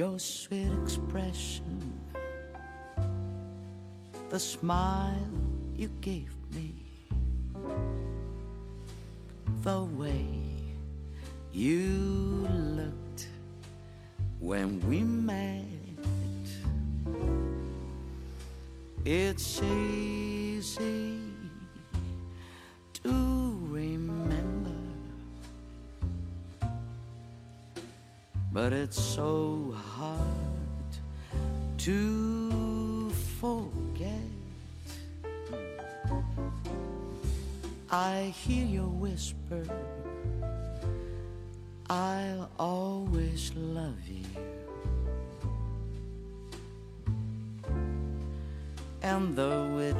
your sweet expression, the smile you gave me, the way you looked when we met. It's easy but it's so hard to forget. I hear your whisper, I'll always love you. And though it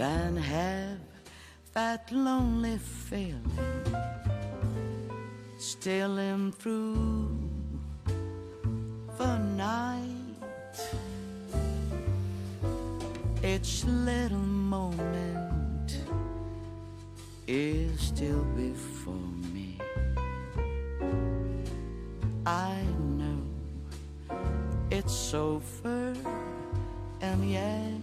than have that lonely feeling stealing through the night. Each little moment is still before me. I know it's over, and yet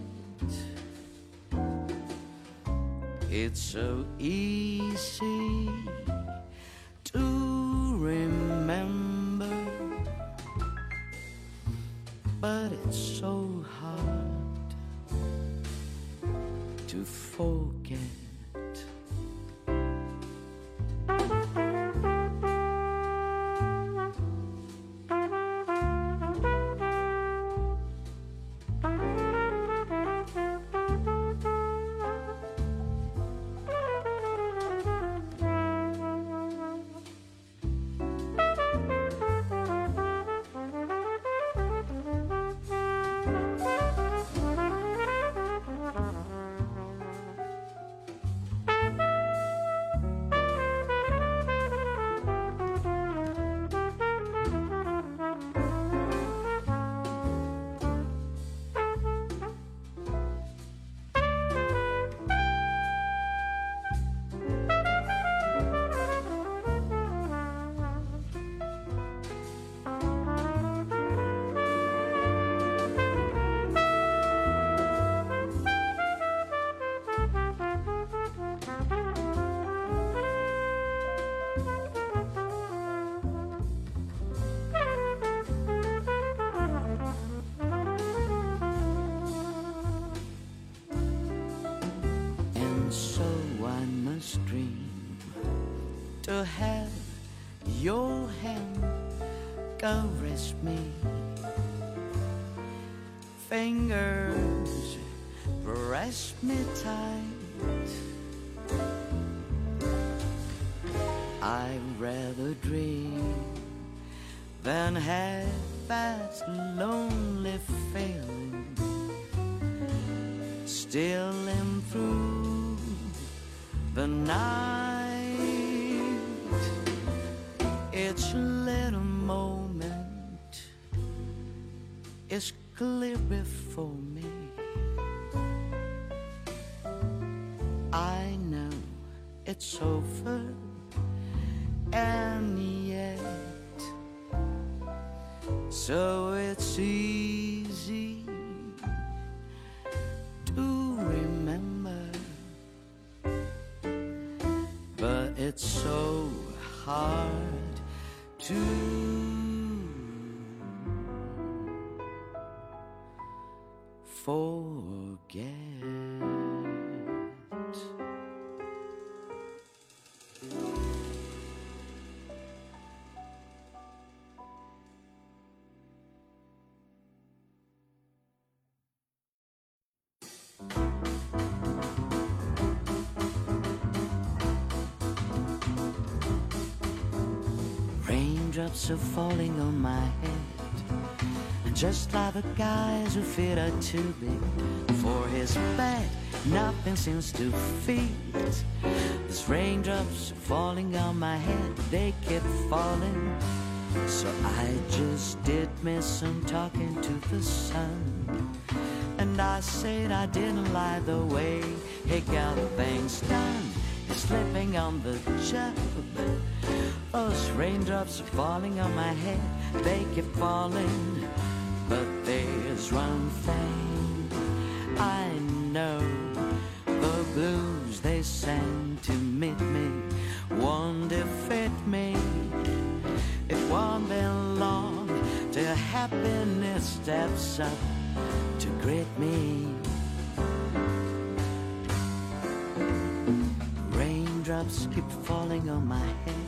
it's so easy to remember, but it's so hard to forget. Caress me, fingers press me tight. I'd rather dream than have Raindrops are falling on my head. And just like the guys who feet are too big for his bed, nothing seems to fit. These raindrops are falling on my head, they keep falling. So I just did miss some talking to the sun. And I said I didn't like the way he got things done. He's slipping on the job. Those raindrops are falling on my head, they keep falling. But there's one thing I know the blues they sang to meet me won't defeat me. It won't be long till happiness steps up to greet me. Raindrops keep falling on my head,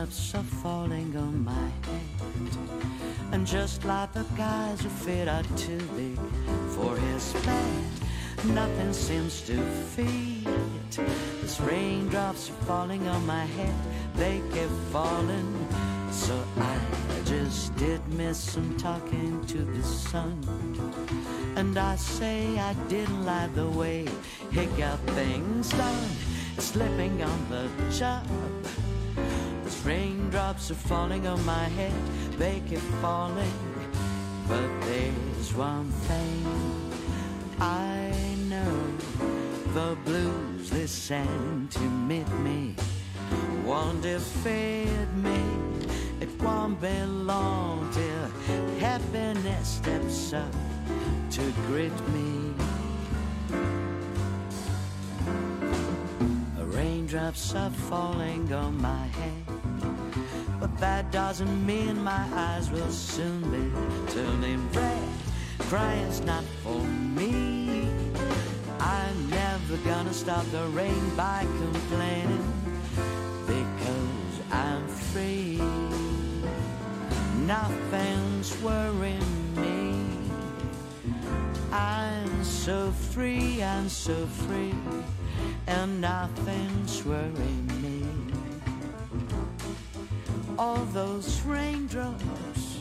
Raindrops are falling on my head. And just like the guys who fit are too big for his bed, nothing seems to fit. These raindrops are falling on my head, they keep falling. So I just did miss some talking to the sun. And I say I didn't like the way he got things done, slipping on the job. Raindrops are falling on my head, they keep falling. But there's one thing I know the blues sang to meet me won't defeat me. It won't be long till happiness steps up to greet me. Raindrops are falling on my head. That doesn't mean my eyes will soon be turning red. Crying's not for me. I'm never gonna stop the rain by complaining because I'm free. Nothing's worrying me. I'm so free, I'm so free, and nothing's worrying me all those raindrops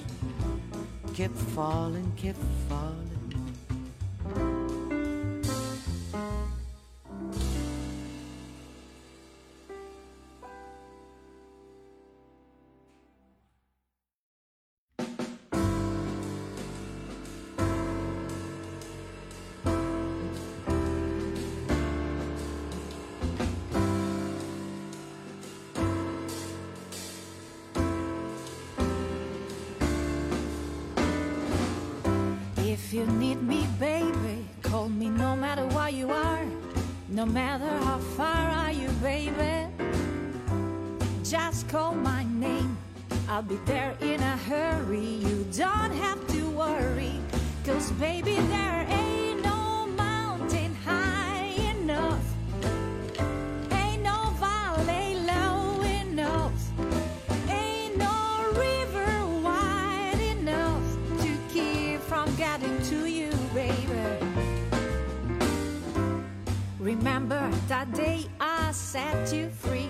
kept falling, kept falling. You need me, baby, call me no matter where you are. No matter how far are you, baby. just call my name. I'll be there in a hurry. You don't have to worry. Cause baby, there set you free.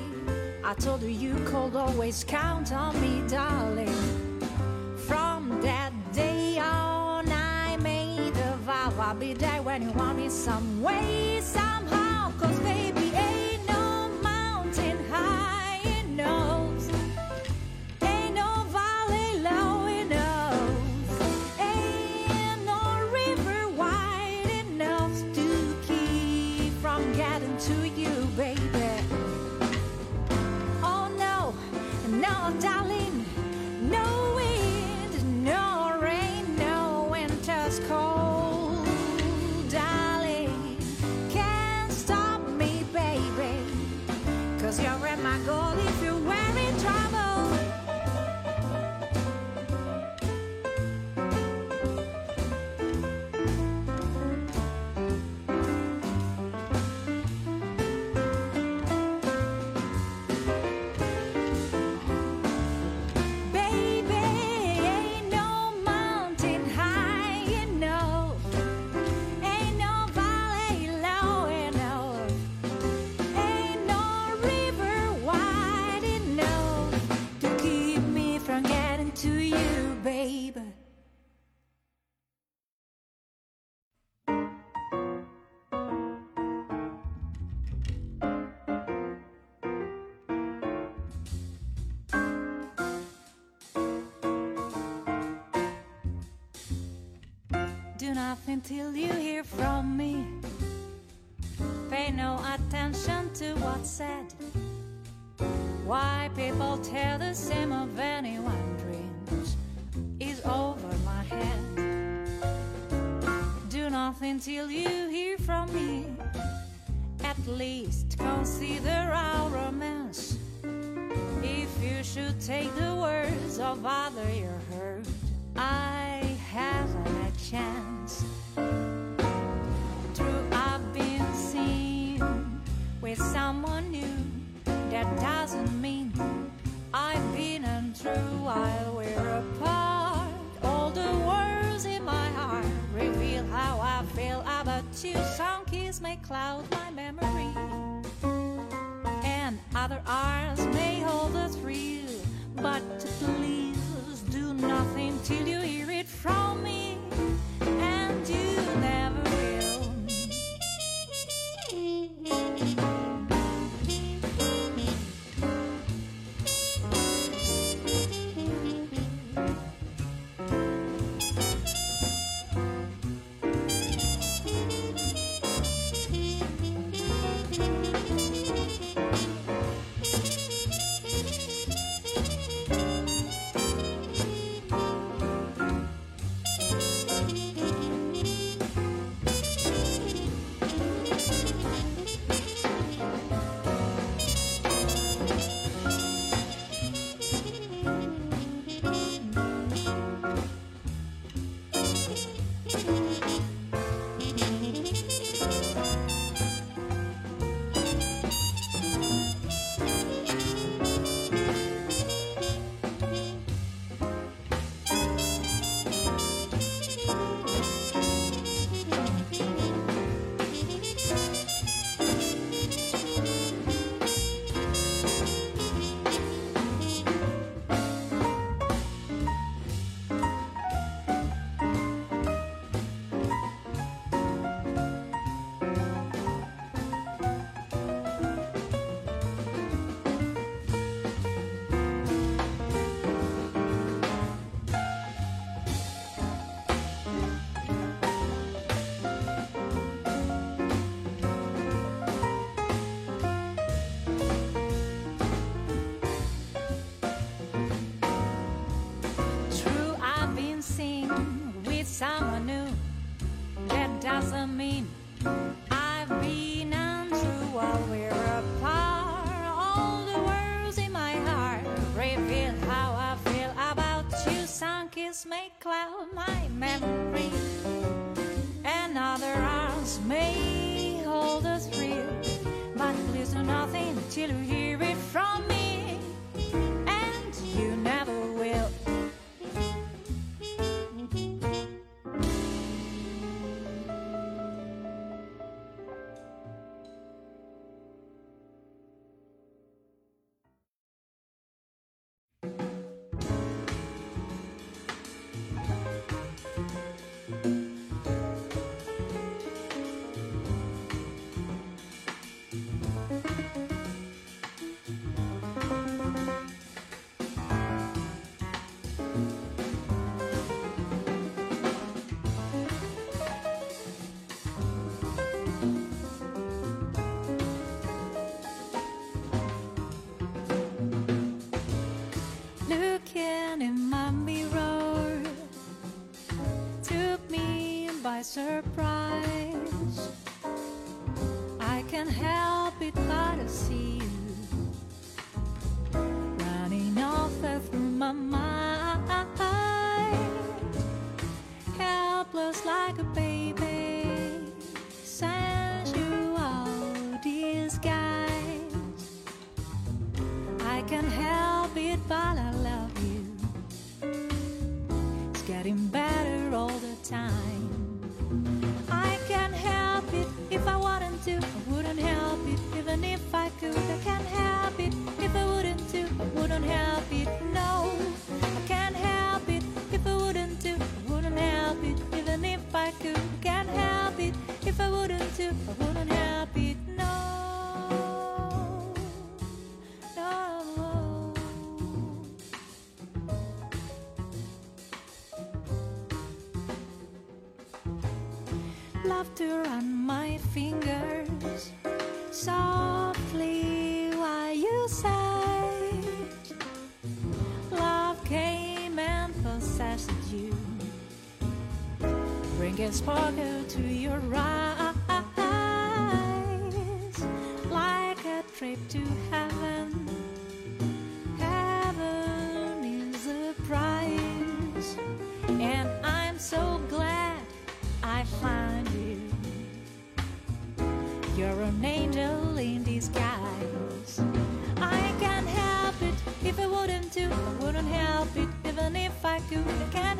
I told you you could always count on me, darling. From that day on, I made a vow I'll be there when you want me some way, Do nothing till you hear from me. Pay no attention to what's said. Why people tell the same of anyone dreams is over my head. Do nothing till you hear from me. At least consider our romance. If you should take the words of other you heard, I haven't a chance. With someone new. That doesn't mean I've been untrue while we're apart. All the words in my heart reveal how I feel about you. Some kiss may cloud my memory and other arms may hold a thrill. But please do nothing till you hear it from me, and you never surprise. I can help. to heaven. Heaven is a prize, and I'm so glad I find you. You're an angel in disguise. I can't help it if I wouldn't do, I wouldn't help it even if I could. I can't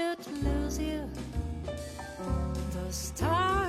should lose you. The stars.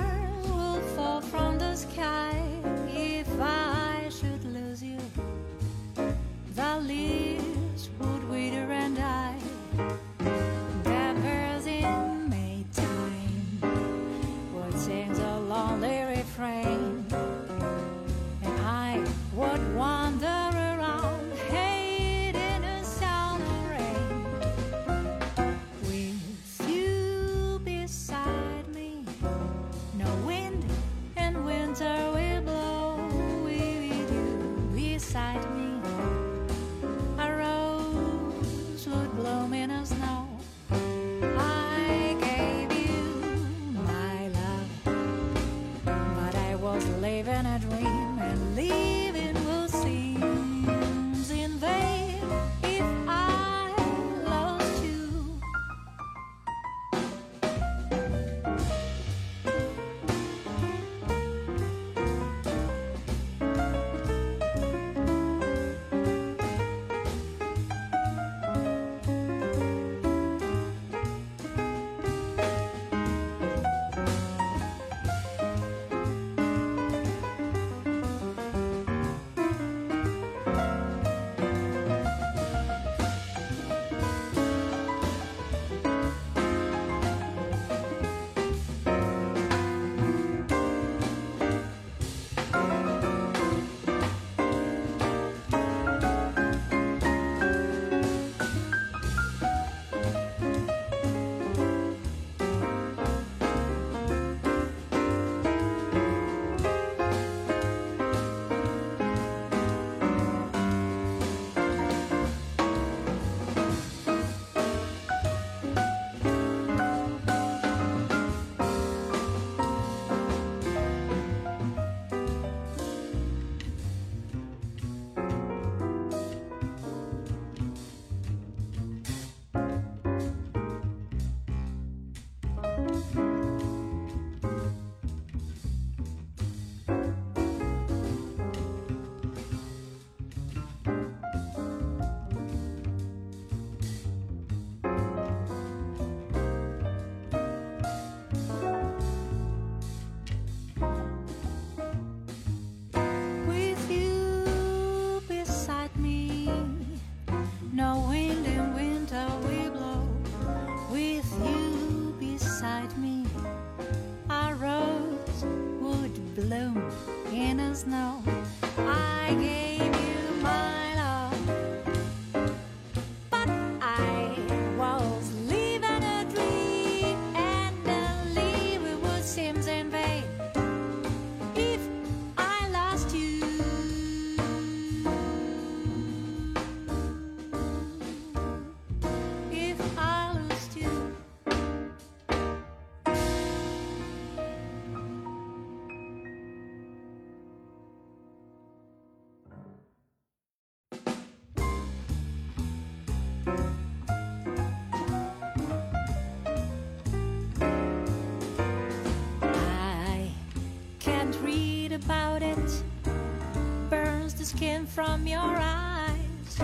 Skin from your eyes.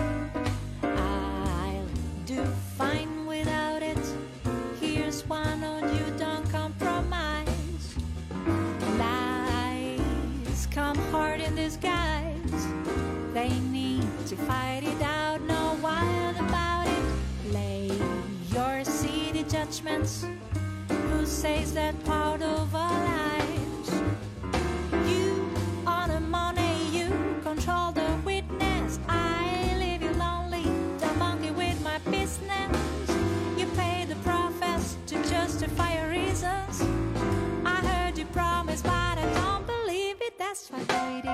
I'll do fine without it. Here's one on you, don't compromise. Lies come hard in disguise. They need to fight it out, no wild about it. Lay your seedy judgments. Who says that トイ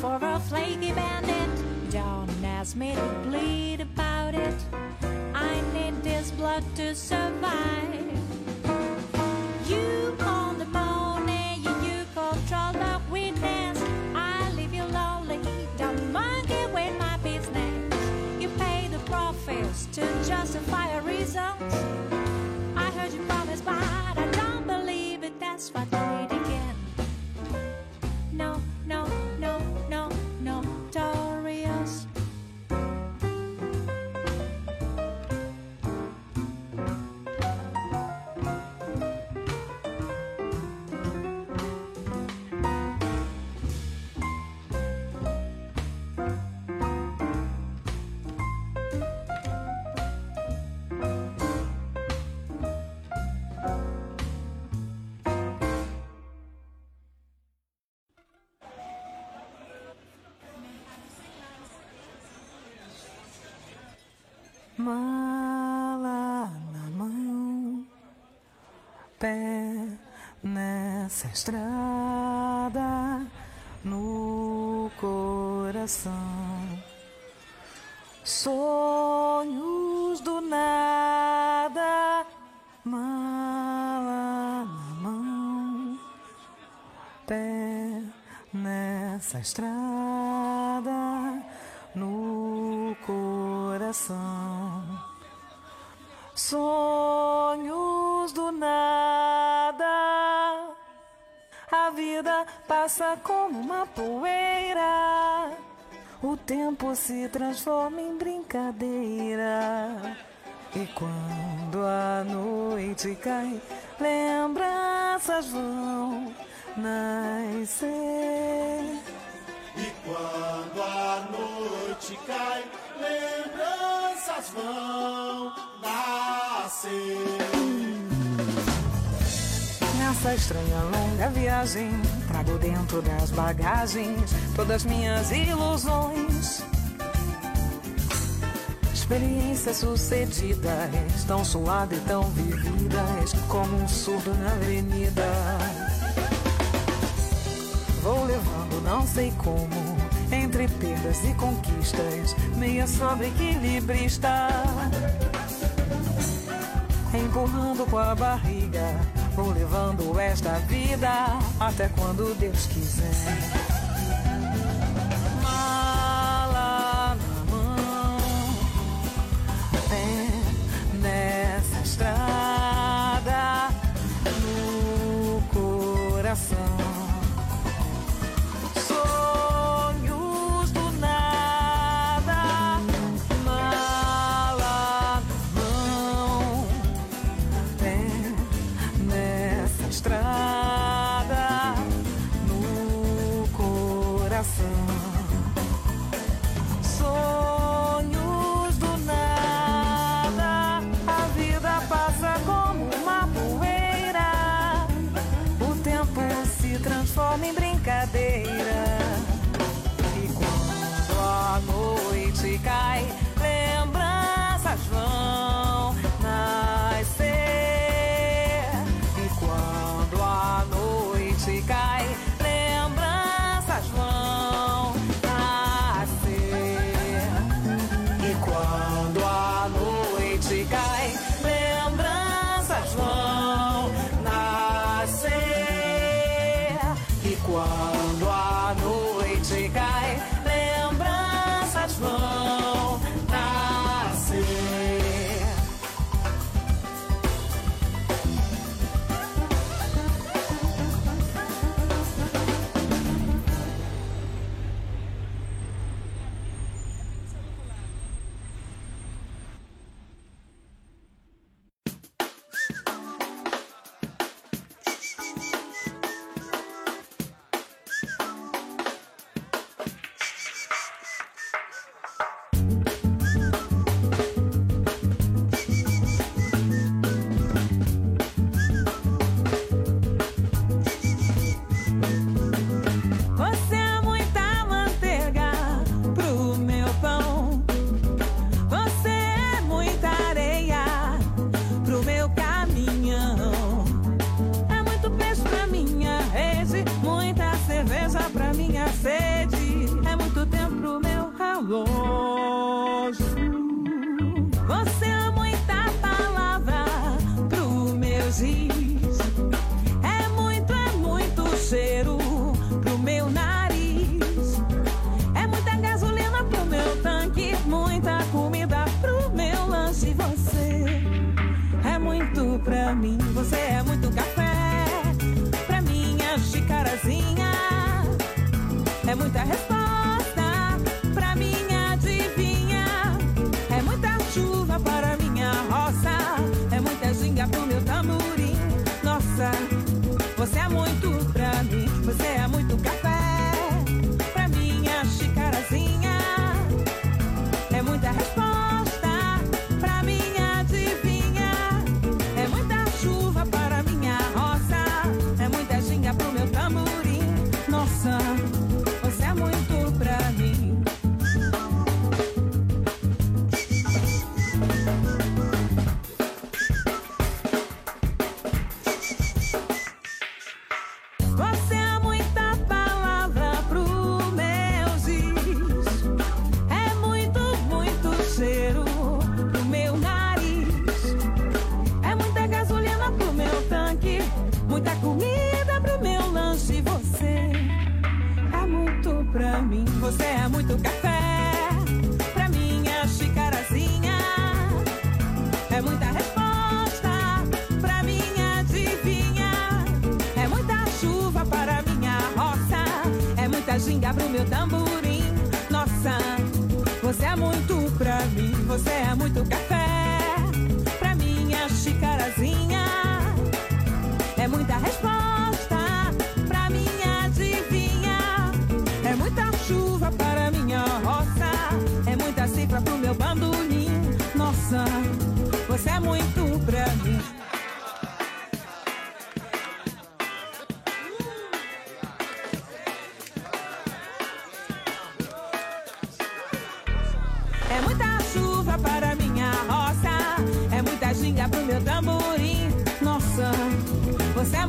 for a flaky bandit? Don't ask me to bleed about it. I need this blood to survive. You own the money, you, you control the witness. I leave you lonely, don't monkey with my business. You pay the profits to justify your reasons. I heard you promise, but I don't believe it. That's what pé nessa estrada, no coração. Sonhos do nada, mala na mão, pé nessa estrada, no coração. Sonhos passa como uma poeira. O tempo se transforma em brincadeira. E quando a noite cai, lembranças vão nascer. E quando a noite cai, lembranças vão nascer. Nessa estranha longa viagem trago dentro das bagagens todas minhas ilusões. Experiências sucedidas, tão suadas e tão vividas, como um surdo na avenida. Vou levando, não sei como, entre perdas e conquistas, meia sobre equilibrista. Empurrando com a barriga, vou levando esta vida até quando Deus quiser. pra mim. Você é muito gato.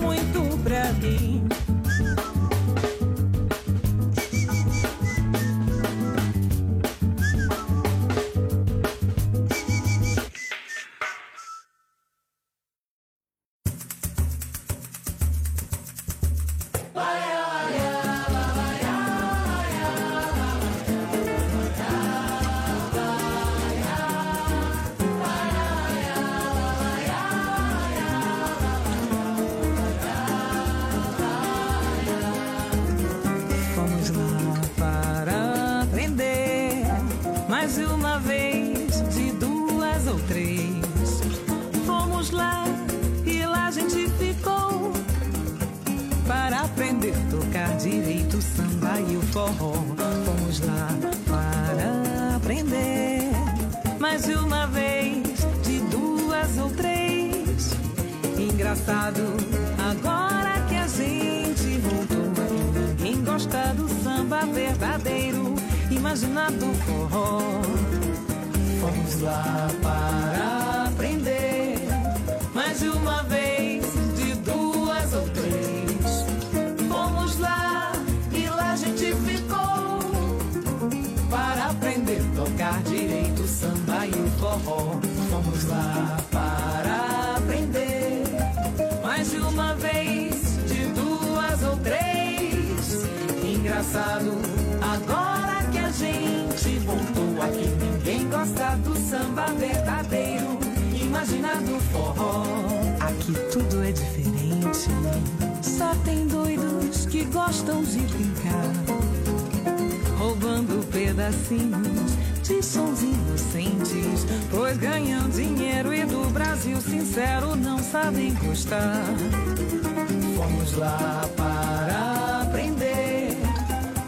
Muito pra mim. mais de uma vez, de duas ou três. Engraçado, agora que a gente voltou aqui, ninguém gosta do samba verdadeiro, Imagina do forró. Aqui tudo é diferente, só tem doidos que gostam de brincar, roubando pedacinhos de sons inocentes. Pois ganham dinheiro e do Brasil sincero não sabem gostar. Fomos lá para aprender,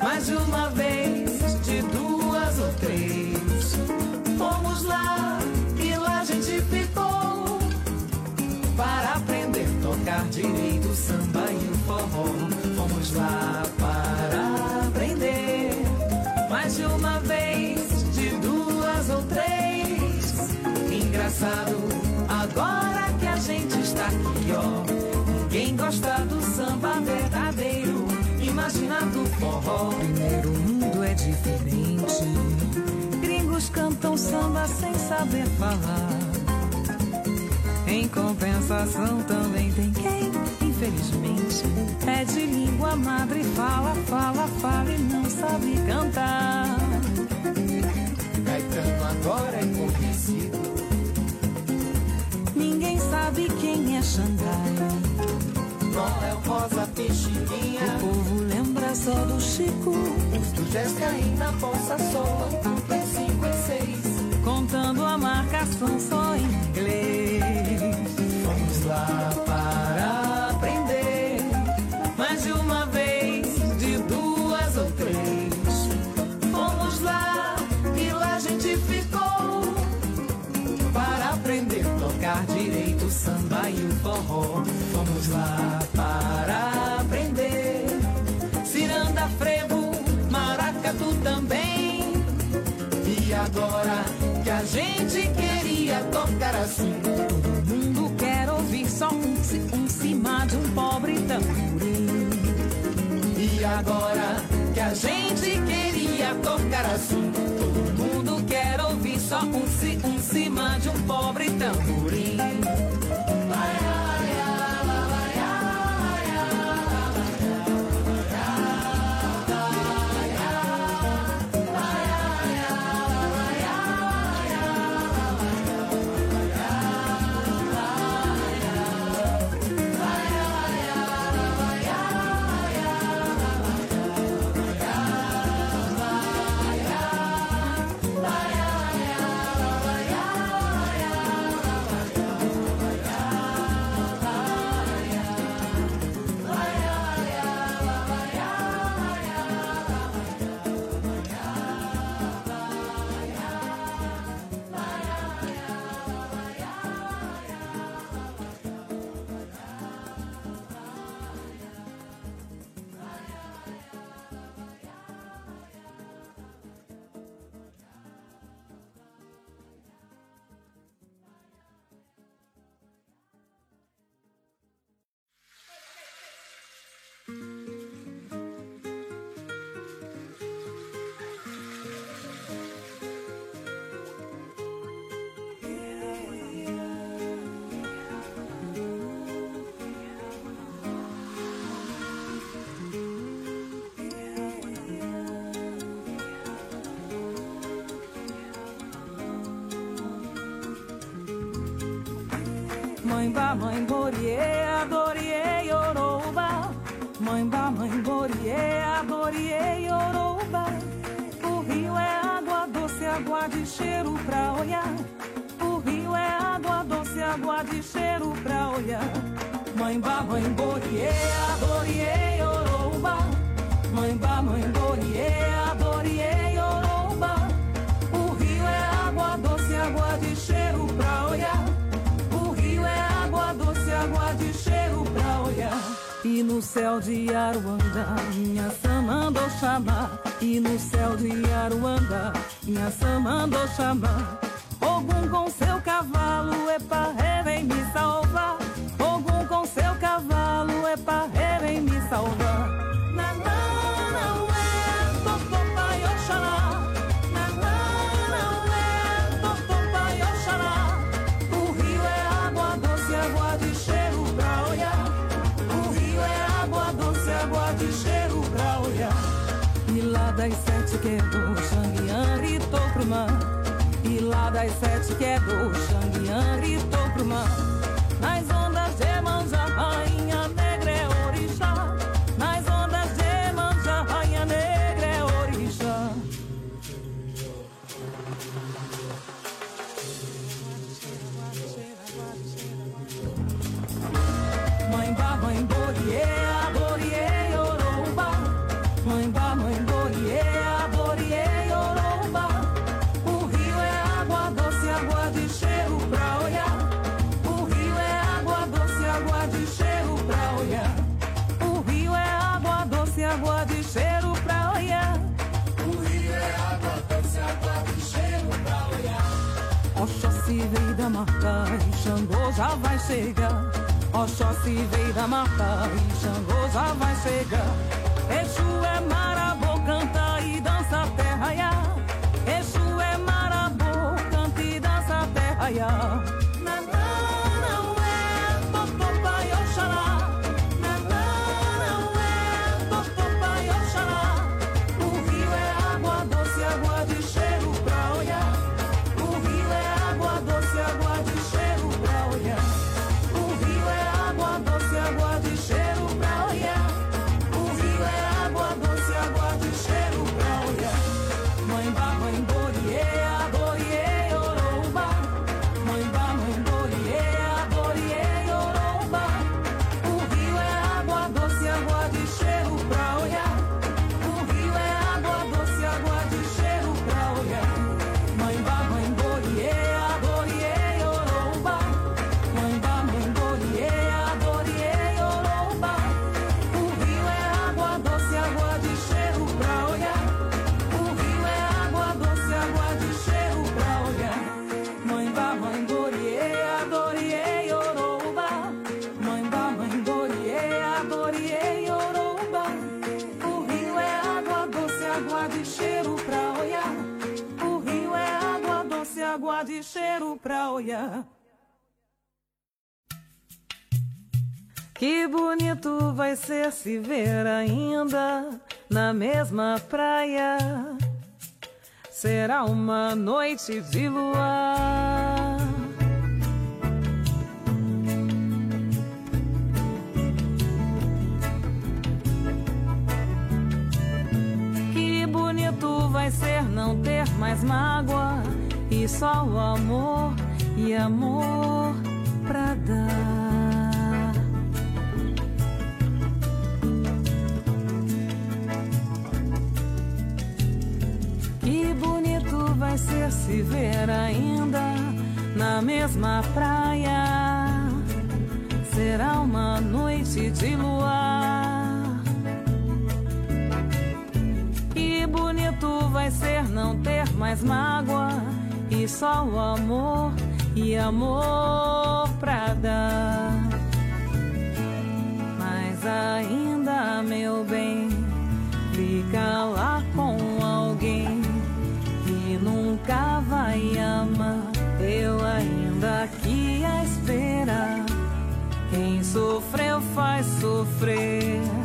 mais de uma vez, de duas ou três. Fomos lá e lá a gente ficou para aprender, tocar direito o samba e o forró. Fomos lá para agora que a gente está aqui, ó. Ninguém gosta do samba verdadeiro, imagina do forró. Primeiro o mundo é diferente, gringos cantam samba sem saber falar. Em compensação, também tem quem, infelizmente, é de língua madre, fala, fala, fala e não sabe cantar. Caetano agora é ninguém sabe quem é Xangai. Noel, Rosa, Peixinha. O povo lembra só do Chico. Do na Ponça Soa, em cinco e seis. Contando a marcação só em inglês. Vamos lá. forró. Vamos lá para aprender. Ciranda, frevo, maracatu também. E agora que a gente queria tocar assim. Todo mundo quer ouvir só um, um cima de um pobre tamborim. E agora que a gente queria tocar assim. Todo mundo quer ouvir só um, um cima de um pobre tamborim. Mãe borie, adorie, Yoruba. Mãe ba, mãe borie, adorie, Yoruba. O rio é água doce, água de cheiro pra olhar. O rio é água doce, água de cheiro pra olhar. Mãe ba, mãe borie, adorie, Yoruba. Mãe ba, mãe no céu de Aruanda, minha sama mandou chamar. E no céu de Aruanda, minha sama mandou chamar. Ogum com seu cavalo, epa, ré, vem me salvar. Ogum com seu cavalo, epa, ré, vem me salvar. quebrou, é Xanguian gritou pro mar E lá das sete quebrou, é Xanguian gritou pro mar. Mata e Xangô já vai chegar. Oxóssi veio da mata e Xangô já vai chegar. Exu é marabô, canta e dança até Que bonito vai ser se ver ainda na mesma praia. Será uma noite de luar. Que bonito vai ser não ter mais mágoa e só o amor e amor pra dar. Que bonito vai ser se ver ainda na mesma praia. Será uma noite de luar. Que bonito vai ser não ter mais mágoa e só o amor e amor pra dar. Mas ainda, meu bem, fica lá com alguém que nunca vai amar. Eu ainda aqui a esperar. Quem sofreu faz sofrer.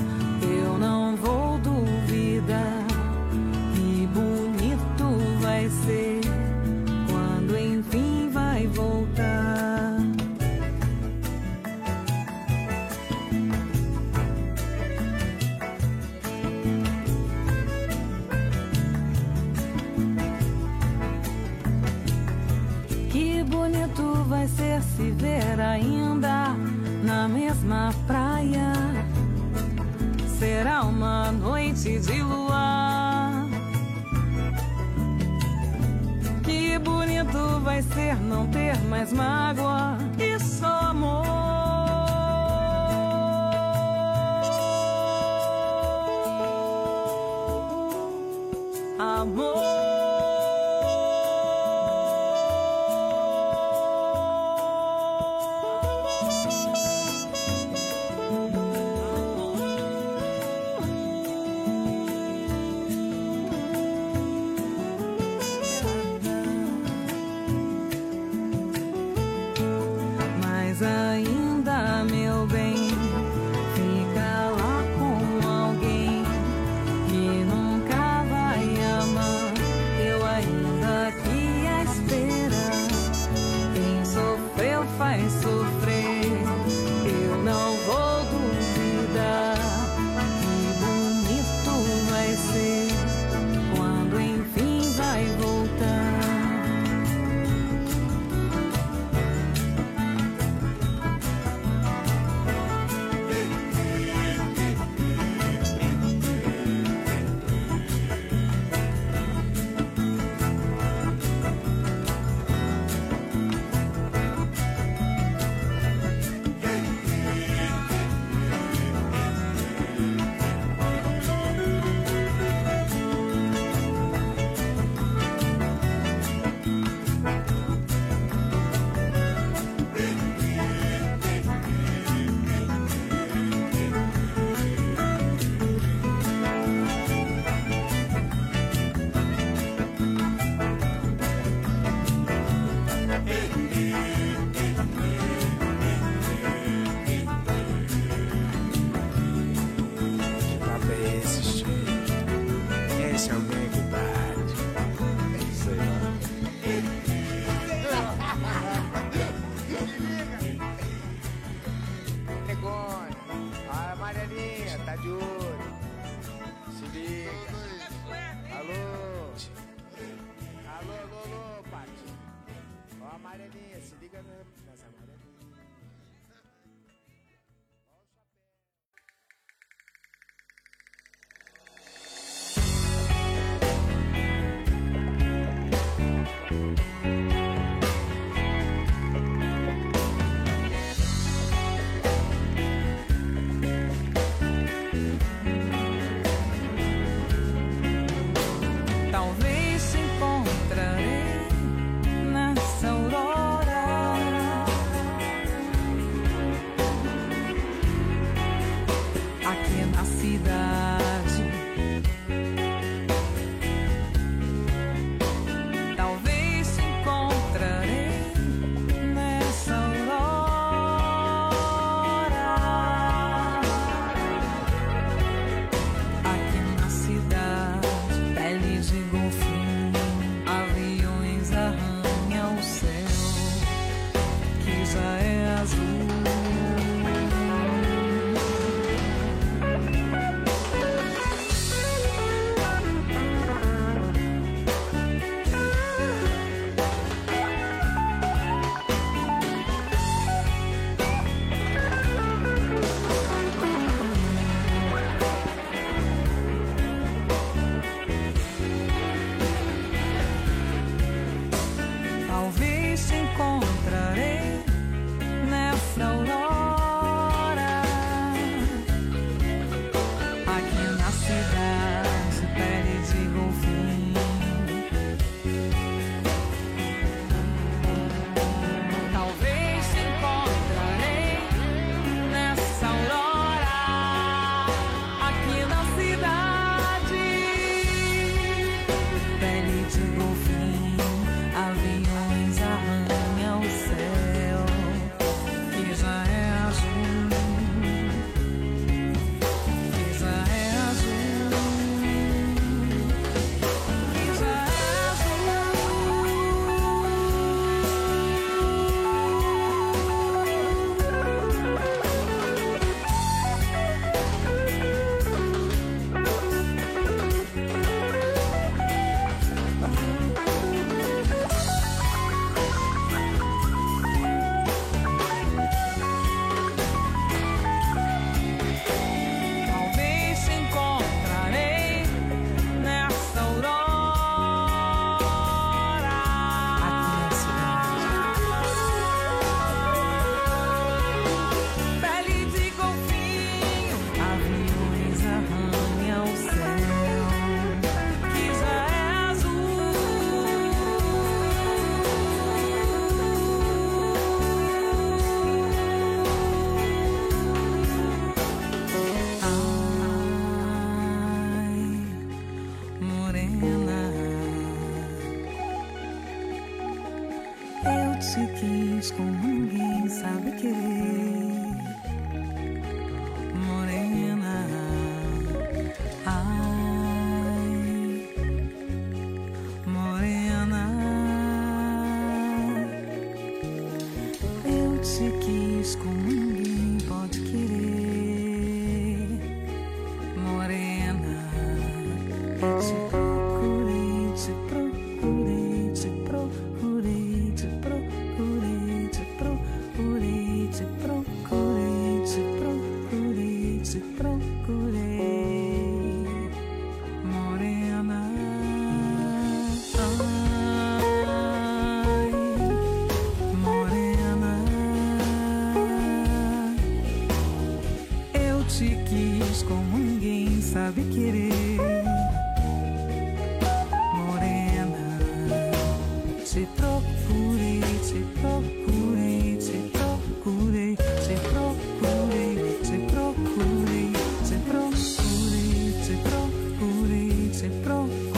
sempre pronto.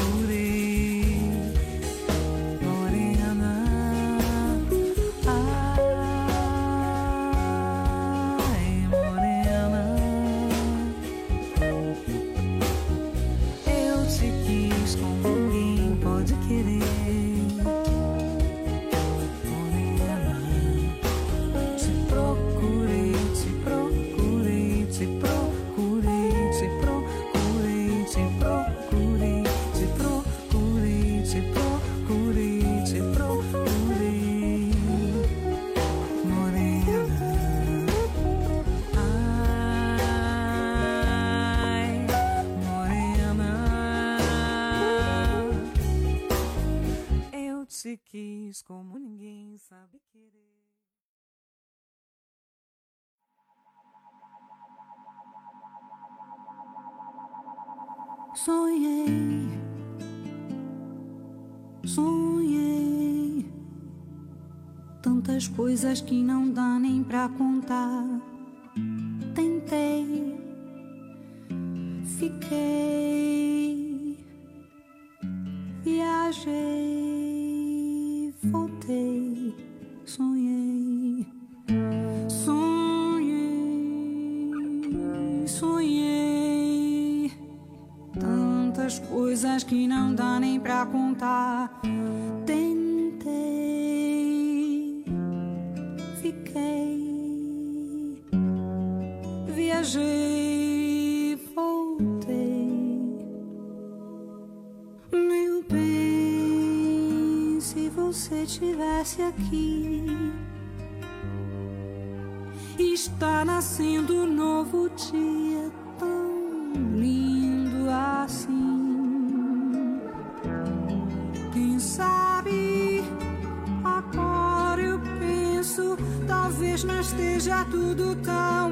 como ninguém sabe querer. Sonhei, sonhei tantas coisas que não dá nem pra contar. Tentei, fiquei, viajei que não dá nem pra contar. Tentei, fiquei, viajei, voltei. Meu bem, se você tivesse aqui. Está nascendo um novo dia tão lindo. seja tudo tão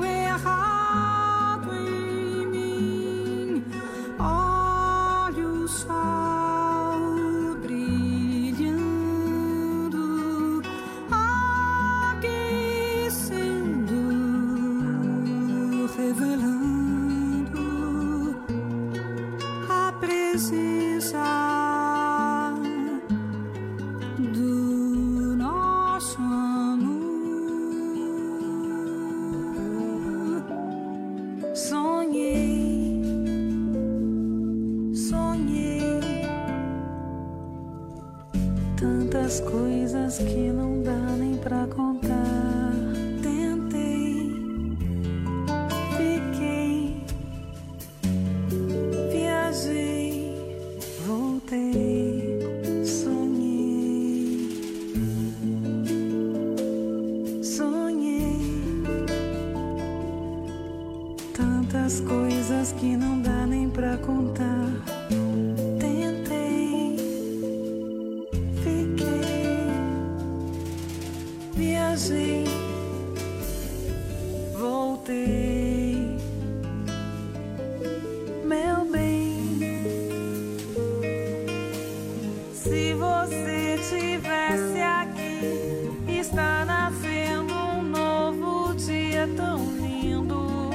você tivesse aqui, está nascendo um novo dia tão lindo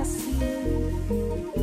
assim.